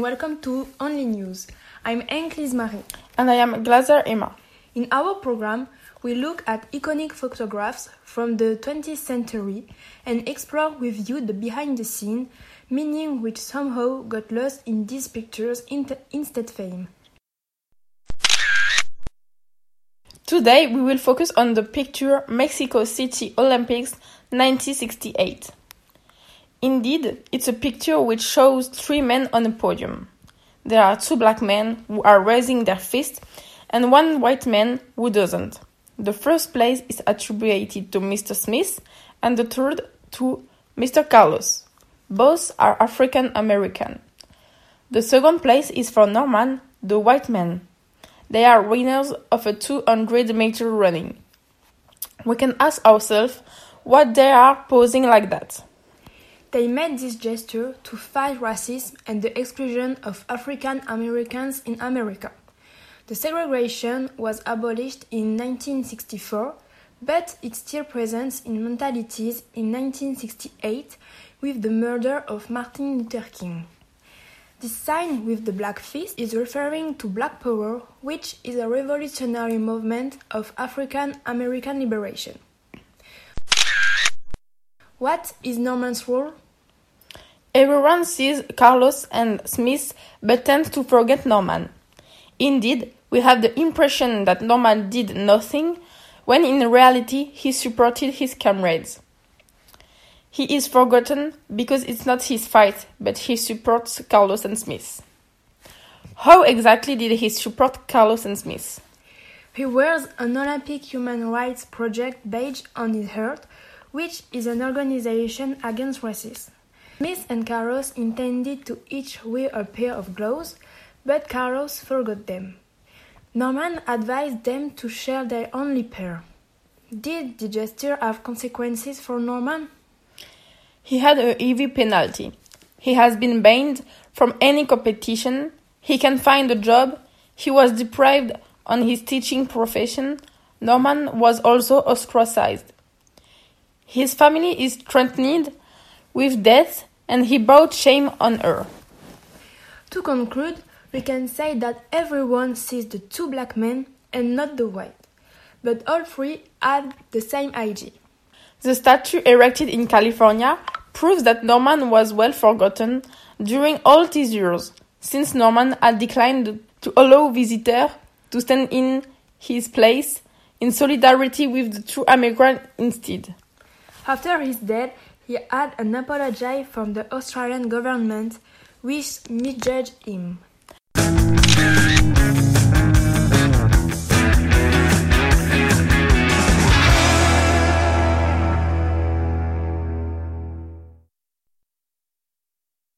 welcome to Only News. I'm Enklis Marie. And I am Glaser Emma. In our program, we look at iconic photographs from the 20th century and explore with you the behind the scene, meaning which somehow got lost in these pictures' instead fame. Today we will focus on the picture Mexico City Olympics 1968. Indeed, it's a picture which shows three men on a podium. There are two black men who are raising their fist and one white man who doesn't. The first place is attributed to Mr. Smith and the third to Mr. Carlos. Both are African American. The second place is for Norman, the white man. They are winners of a 200 meter running. We can ask ourselves what they are posing like that. They made this gesture to fight racism and the exclusion of African Americans in America. The segregation was abolished in 1964, but it still presents in mentalities in 1968 with the murder of Martin Luther King. This sign with the black fist is referring to Black Power, which is a revolutionary movement of African American liberation. What is Norman's role? Everyone sees Carlos and Smith but tends to forget Norman. Indeed, we have the impression that Norman did nothing when in reality he supported his comrades. He is forgotten because it's not his fight, but he supports Carlos and Smith. How exactly did he support Carlos and Smith? He wears an Olympic Human Rights Project badge on his heart, which is an organization against racism. Smith and Carlos intended to each wear a pair of gloves, but Carlos forgot them. Norman advised them to share their only pair. Did the gesture have consequences for Norman? He had a heavy penalty. He has been banned from any competition. He can find a job. He was deprived on his teaching profession. Norman was also ostracized. His family is threatened with death, and he brought shame on her. To conclude, we can say that everyone sees the two black men and not the white, but all three had the same idea. The statue erected in California proves that Norman was well forgotten during all these years, since Norman had declined to allow visitors to stand in his place in solidarity with the true American instead. After his death, he had an apology from the Australian government, which misjudged him.